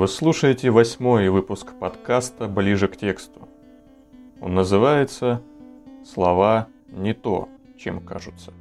Вы слушаете восьмой выпуск подкаста «Ближе к тексту». Он называется «Слова не то, чем кажутся».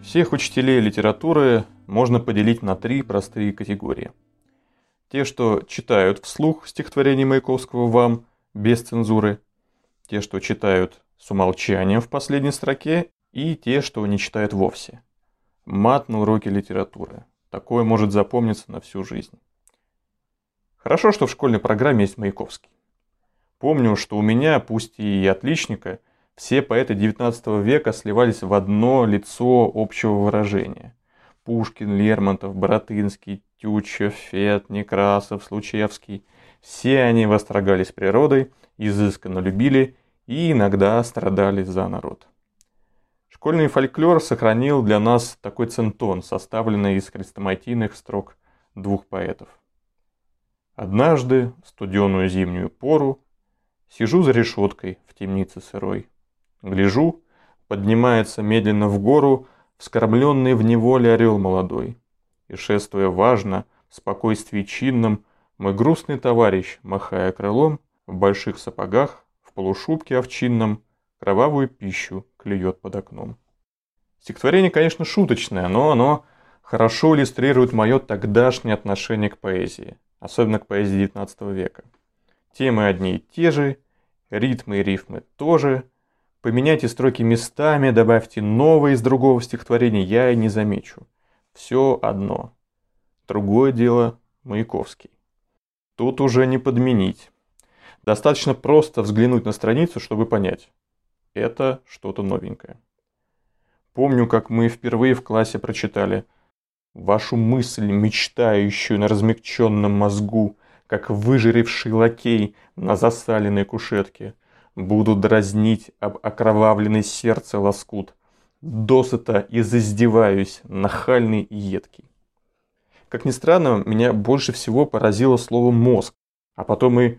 Всех учителей литературы можно поделить на три простые категории. Те, что читают вслух стихотворение Маяковского вам без цензуры, те, что читают с умолчанием в последней строке, и те, что не читают вовсе. Мат на уроке литературы. Такое может запомниться на всю жизнь. Хорошо, что в школьной программе есть Маяковский. Помню, что у меня, пусть и отличника, все поэты XIX века сливались в одно лицо общего выражения. Пушкин, Лермонтов, Боротынский, Тютчев, Фет, Некрасов, Случевский. Все они восторгались природой, изысканно любили и иногда страдали за народ. Школьный фольклор сохранил для нас такой центон, составленный из хрестоматийных строк двух поэтов. Однажды, студеную зимнюю пору, сижу за решеткой в темнице сырой. Гляжу, поднимается медленно в гору вскормленный в неволе орел молодой. И шествуя важно, в спокойствии чинном, мой грустный товарищ, махая крылом, в больших сапогах, в полушубке овчинном, кровавую пищу клюет под окном. Стихотворение, конечно, шуточное, но оно хорошо иллюстрирует мое тогдашнее отношение к поэзии, особенно к поэзии XIX века. Темы одни и те же, ритмы и рифмы тоже. Поменяйте строки местами, добавьте новые из другого стихотворения, я и не замечу. Все одно. Другое дело Маяковский. Тут уже не подменить. Достаточно просто взглянуть на страницу, чтобы понять. Это что-то новенькое. Помню, как мы впервые в классе прочитали «Вашу мысль, мечтающую на размягченном мозгу, как выжиревший лакей на засаленной кушетке, буду дразнить об окровавленное сердце лоскут, досыта и заиздеваюсь, нахальный и едкий». Как ни странно, меня больше всего поразило слово «мозг», а потом и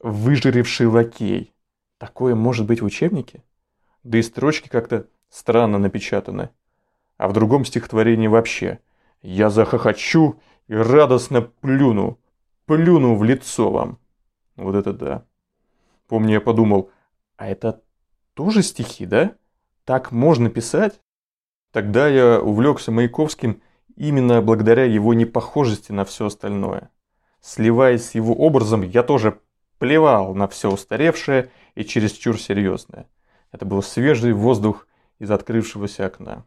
«выжиревший лакей». Такое может быть в учебнике? Да и строчки как-то странно напечатаны. А в другом стихотворении вообще «Я захохочу и радостно плюну, плюну в лицо вам». Вот это да. Помню, я подумал, а это тоже стихи, да? Так можно писать? Тогда я увлекся Маяковским именно благодаря его непохожести на все остальное. Сливаясь с его образом, я тоже плевал на все устаревшее и чересчур серьезное. Это был свежий воздух из открывшегося окна.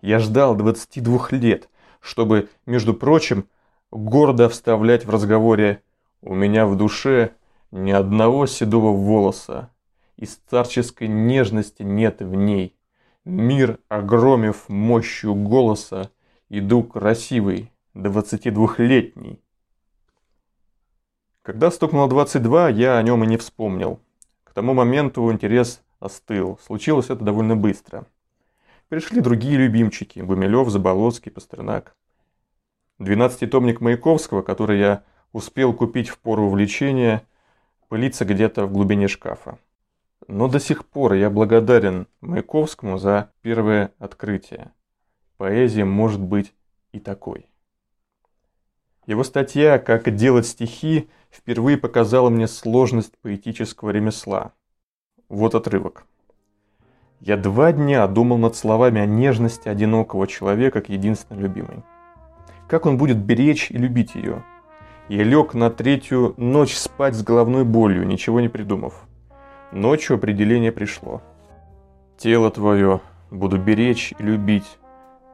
Я ждал 22 лет, чтобы, между прочим, гордо вставлять в разговоре «У меня в душе ни одного седого волоса, и старческой нежности нет в ней. Мир, огромив мощью голоса, иду красивый, 22-летний». Когда стукнуло 22, я о нем и не вспомнил. К тому моменту интерес остыл. Случилось это довольно быстро. Пришли другие любимчики – Гумилев, Заболоцкий, Пастернак. Двенадцатитомник Маяковского, который я успел купить в пору увлечения, пылится где-то в глубине шкафа. Но до сих пор я благодарен Маяковскому за первое открытие. Поэзия может быть и такой. Его статья «Как делать стихи» впервые показала мне сложность поэтического ремесла. Вот отрывок. Я два дня думал над словами о нежности одинокого человека к единственной любимой. Как он будет беречь и любить ее? Я лег на третью ночь спать с головной болью, ничего не придумав. Ночью определение пришло. Тело твое буду беречь и любить,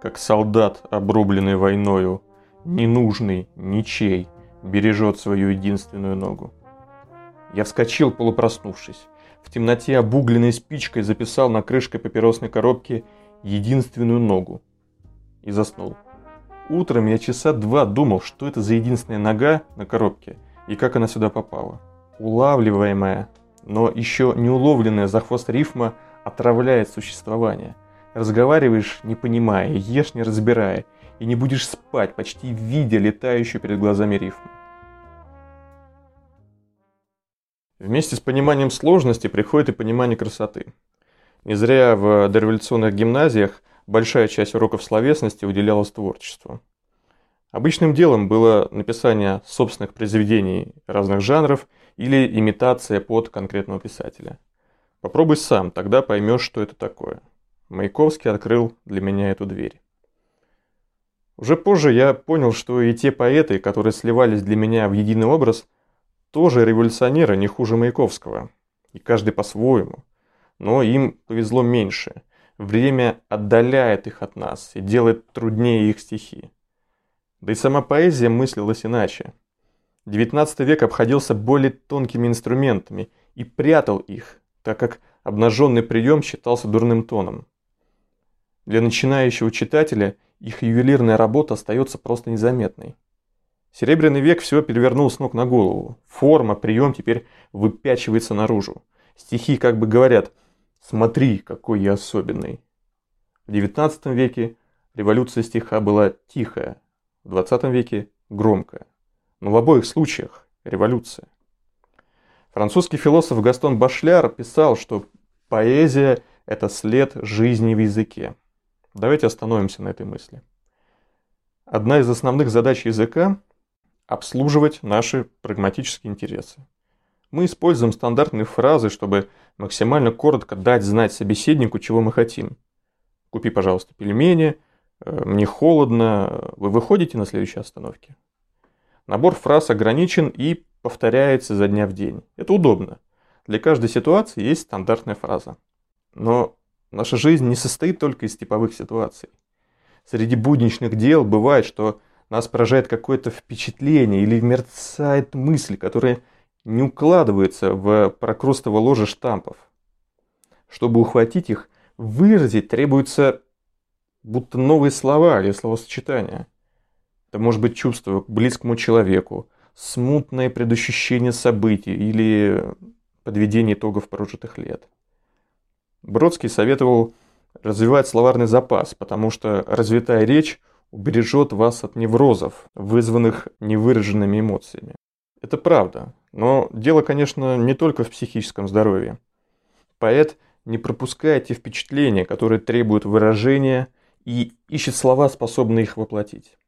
как солдат, обрубленный войною, ненужный, ничей, бережет свою единственную ногу. Я вскочил, полупроснувшись. В темноте обугленной спичкой записал на крышке папиросной коробки единственную ногу. И заснул. Утром я часа два думал, что это за единственная нога на коробке и как она сюда попала. Улавливаемая, но еще не уловленная за хвост рифма отравляет существование. Разговариваешь, не понимая, ешь, не разбирая – и не будешь спать, почти видя летающую перед глазами рифму. Вместе с пониманием сложности приходит и понимание красоты. Не зря в дореволюционных гимназиях большая часть уроков словесности уделялась творчеству. Обычным делом было написание собственных произведений разных жанров или имитация под конкретного писателя. Попробуй сам, тогда поймешь, что это такое. Маяковский открыл для меня эту дверь. Уже позже я понял, что и те поэты, которые сливались для меня в единый образ, тоже революционеры не хуже Маяковского. И каждый по-своему. Но им повезло меньше. Время отдаляет их от нас и делает труднее их стихи. Да и сама поэзия мыслилась иначе. XIX век обходился более тонкими инструментами и прятал их, так как обнаженный прием считался дурным тоном. Для начинающего читателя их ювелирная работа остается просто незаметной. Серебряный век все перевернул с ног на голову. Форма, прием теперь выпячивается наружу. Стихи как бы говорят «Смотри, какой я особенный». В XIX веке революция стиха была тихая, в 20 веке громкая. Но в обоих случаях революция. Французский философ Гастон Башляр писал, что поэзия – это след жизни в языке. Давайте остановимся на этой мысли. Одна из основных задач языка – обслуживать наши прагматические интересы. Мы используем стандартные фразы, чтобы максимально коротко дать знать собеседнику, чего мы хотим. Купи, пожалуйста, пельмени, э, мне холодно, вы выходите на следующей остановке. Набор фраз ограничен и повторяется за дня в день. Это удобно. Для каждой ситуации есть стандартная фраза. Но Наша жизнь не состоит только из типовых ситуаций. Среди будничных дел бывает, что нас поражает какое-то впечатление или мерцает мысль, которая не укладывается в прокрустово ложе штампов. Чтобы ухватить их, выразить требуется будто новые слова или словосочетания. Это может быть чувство к близкому человеку, смутное предощущение событий или подведение итогов прожитых лет. Бродский советовал развивать словарный запас, потому что развитая речь убережет вас от неврозов, вызванных невыраженными эмоциями. Это правда, но дело, конечно, не только в психическом здоровье. Поэт не пропускает те впечатления, которые требуют выражения, и ищет слова, способные их воплотить.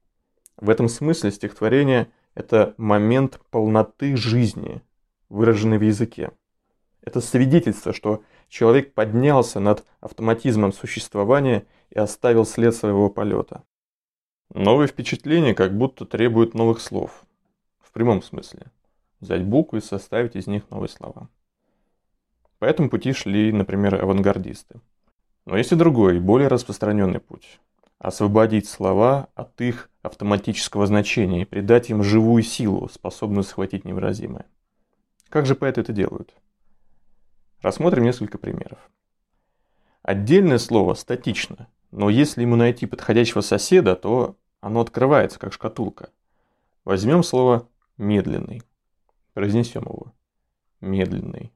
В этом смысле стихотворение – это момент полноты жизни, выраженный в языке. Это свидетельство, что человек поднялся над автоматизмом существования и оставил след своего полета. Новые впечатления как будто требуют новых слов. В прямом смысле. Взять буквы и составить из них новые слова. По этому пути шли, например, авангардисты. Но есть и другой, более распространенный путь. Освободить слова от их автоматического значения и придать им живую силу, способную схватить невыразимое. Как же поэты это делают? Рассмотрим несколько примеров. Отдельное слово статично, но если ему найти подходящего соседа, то оно открывается, как шкатулка. Возьмем слово «медленный». Произнесем его. Медленный.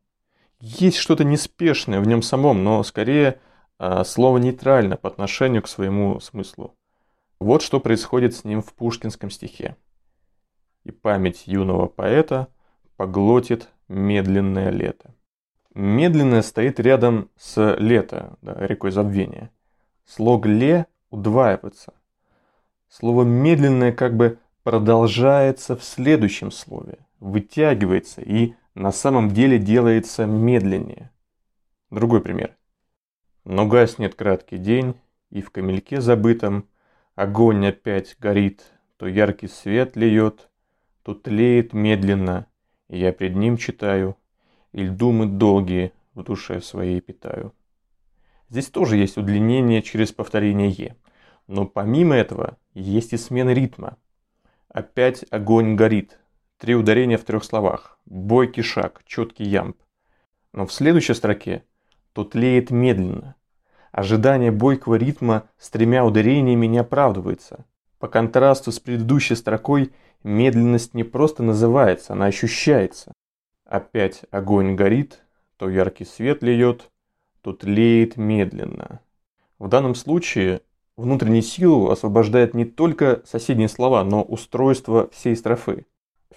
Есть что-то неспешное в нем самом, но скорее а, слово нейтрально по отношению к своему смыслу. Вот что происходит с ним в пушкинском стихе. И память юного поэта поглотит медленное лето. Медленное стоит рядом с лето, да, рекой забвения. Слог «ле» удваивается. Слово «медленное» как бы продолжается в следующем слове, вытягивается и на самом деле делается медленнее. Другой пример. Но гаснет краткий день, и в камельке забытом огонь опять горит, то яркий свет льет, то тлеет медленно, и я пред ним читаю или думы долгие в душе своей питаю. Здесь тоже есть удлинение через повторение «е». Но помимо этого есть и смена ритма. Опять огонь горит. Три ударения в трех словах. Бойкий шаг, четкий ямб. Но в следующей строке то тлеет медленно. Ожидание бойкого ритма с тремя ударениями не оправдывается. По контрасту с предыдущей строкой медленность не просто называется, она ощущается. Опять огонь горит, то яркий свет льет, то тлеет медленно. В данном случае внутреннюю силу освобождает не только соседние слова, но устройство всей строфы.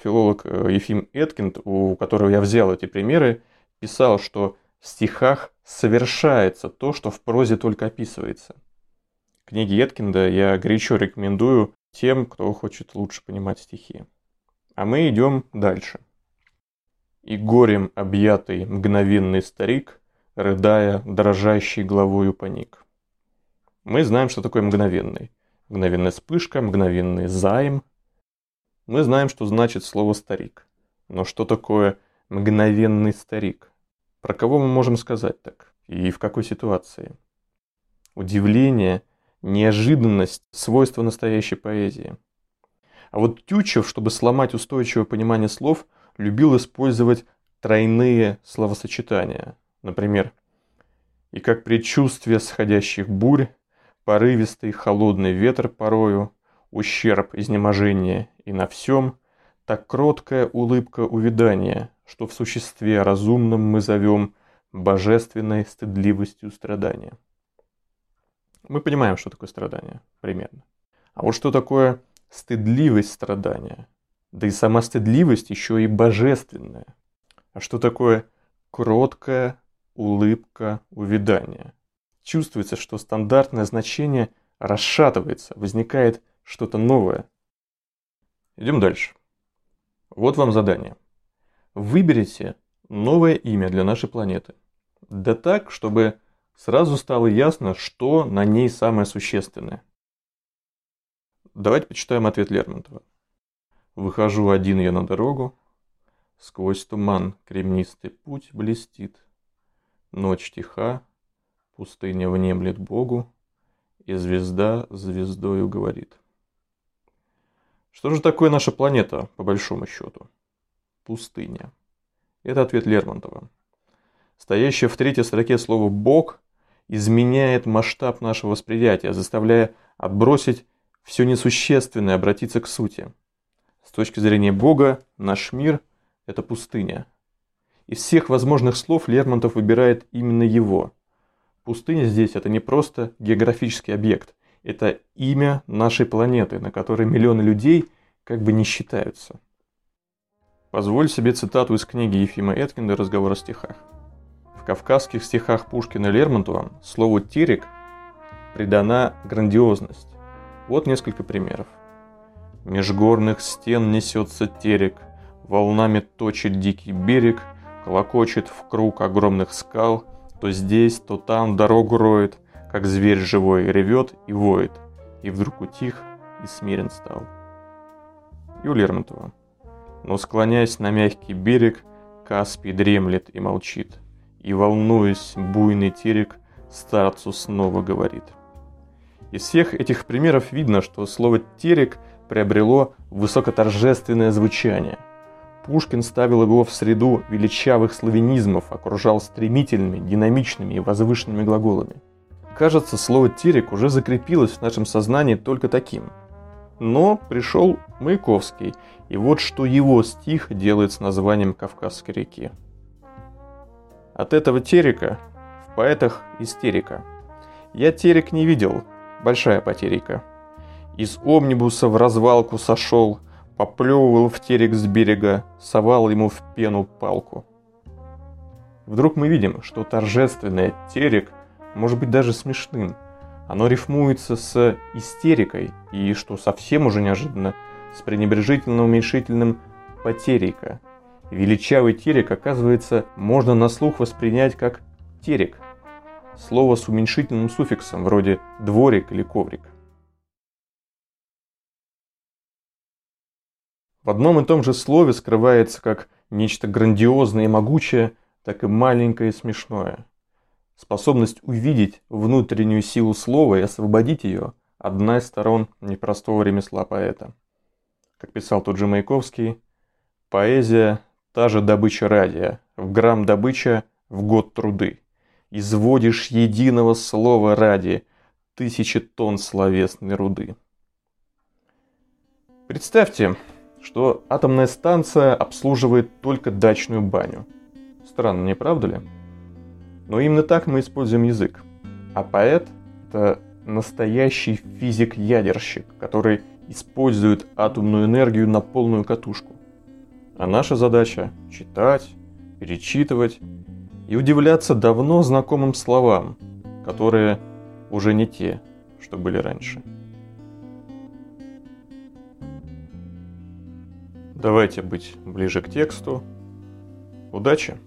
Филолог э, Ефим Эткинд, у которого я взял эти примеры, писал, что в стихах совершается то, что в прозе только описывается. Книги Эткинда я горячо рекомендую тем, кто хочет лучше понимать стихи. А мы идем дальше. И горем объятый мгновенный старик, рыдая, дрожащий головою паник. Мы знаем, что такое мгновенный. Мгновенная вспышка, мгновенный займ. Мы знаем, что значит слово «старик». Но что такое мгновенный старик? Про кого мы можем сказать так? И в какой ситуации? Удивление, неожиданность – свойство настоящей поэзии. А вот Тютчев, чтобы сломать устойчивое понимание слов, любил использовать тройные словосочетания. Например, «И как предчувствие сходящих бурь, порывистый холодный ветер порою, ущерб, изнеможение и на всем, так кроткая улыбка увядания, что в существе разумном мы зовем божественной стыдливостью страдания. Мы понимаем, что такое страдание, примерно. А вот что такое стыдливость страдания? Да и сама стыдливость еще и божественная. А что такое кроткая улыбка увядания? Чувствуется, что стандартное значение расшатывается, возникает что-то новое. Идем дальше. Вот вам задание. Выберите новое имя для нашей планеты. Да так, чтобы сразу стало ясно, что на ней самое существенное. Давайте почитаем ответ Лермонтова. Выхожу один я на дорогу, сквозь туман кремнистый путь блестит. Ночь тиха, Пустыня внемлет Богу, и звезда звездою говорит. Что же такое наша планета, по большому счету? Пустыня. Это ответ Лермонтова. Стоящее в третьей строке слово «бог» изменяет масштаб нашего восприятия, заставляя отбросить все несущественное, обратиться к сути. С точки зрения Бога, наш мир – это пустыня. Из всех возможных слов Лермонтов выбирает именно его – Пустыня здесь это не просто географический объект, это имя нашей планеты, на которой миллионы людей как бы не считаются. Позволь себе цитату из книги Ефима Эткинда «Разговор о стихах». В кавказских стихах Пушкина Лермонтова слову «терек» придана грандиозность. Вот несколько примеров. Межгорных стен несется терек, волнами точит дикий берег, колокочет в круг огромных скал – то здесь, то там дорогу роет, как зверь живой, ревет и воет, и вдруг утих и смирен стал. У Лермонтова. Но склоняясь на мягкий берег, Каспий дремлет и молчит, и, волнуясь, буйный терек старцу снова говорит. Из всех этих примеров видно, что слово «терек» приобрело высокоторжественное звучание – Пушкин ставил его в среду величавых славянизмов, окружал стремительными, динамичными и возвышенными глаголами. Кажется, слово «терек» уже закрепилось в нашем сознании только таким. Но пришел Маяковский, и вот что его стих делает с названием Кавказской реки. От этого терека в поэтах истерика. Я терек не видел, большая потерика. Из омнибуса в развалку сошел, поплевывал в терек с берега, совал ему в пену палку. Вдруг мы видим, что торжественное терек может быть даже смешным. Оно рифмуется с истерикой и, что совсем уже неожиданно, с пренебрежительно-уменьшительным потерика. Величавый терек, оказывается, можно на слух воспринять как терек. Слово с уменьшительным суффиксом, вроде дворик или коврик. В одном и том же слове скрывается как нечто грандиозное и могучее, так и маленькое и смешное. Способность увидеть внутреннюю силу слова и освободить ее – одна из сторон непростого ремесла поэта. Как писал тот же Маяковский, поэзия – та же добыча радия, в грамм добыча – в год труды. Изводишь единого слова ради тысячи тонн словесной руды. Представьте, что атомная станция обслуживает только дачную баню. Странно, не правда ли? Но именно так мы используем язык. А поэт — это настоящий физик-ядерщик, который использует атомную энергию на полную катушку. А наша задача — читать, перечитывать и удивляться давно знакомым словам, которые уже не те, что были раньше. Давайте быть ближе к тексту. Удачи!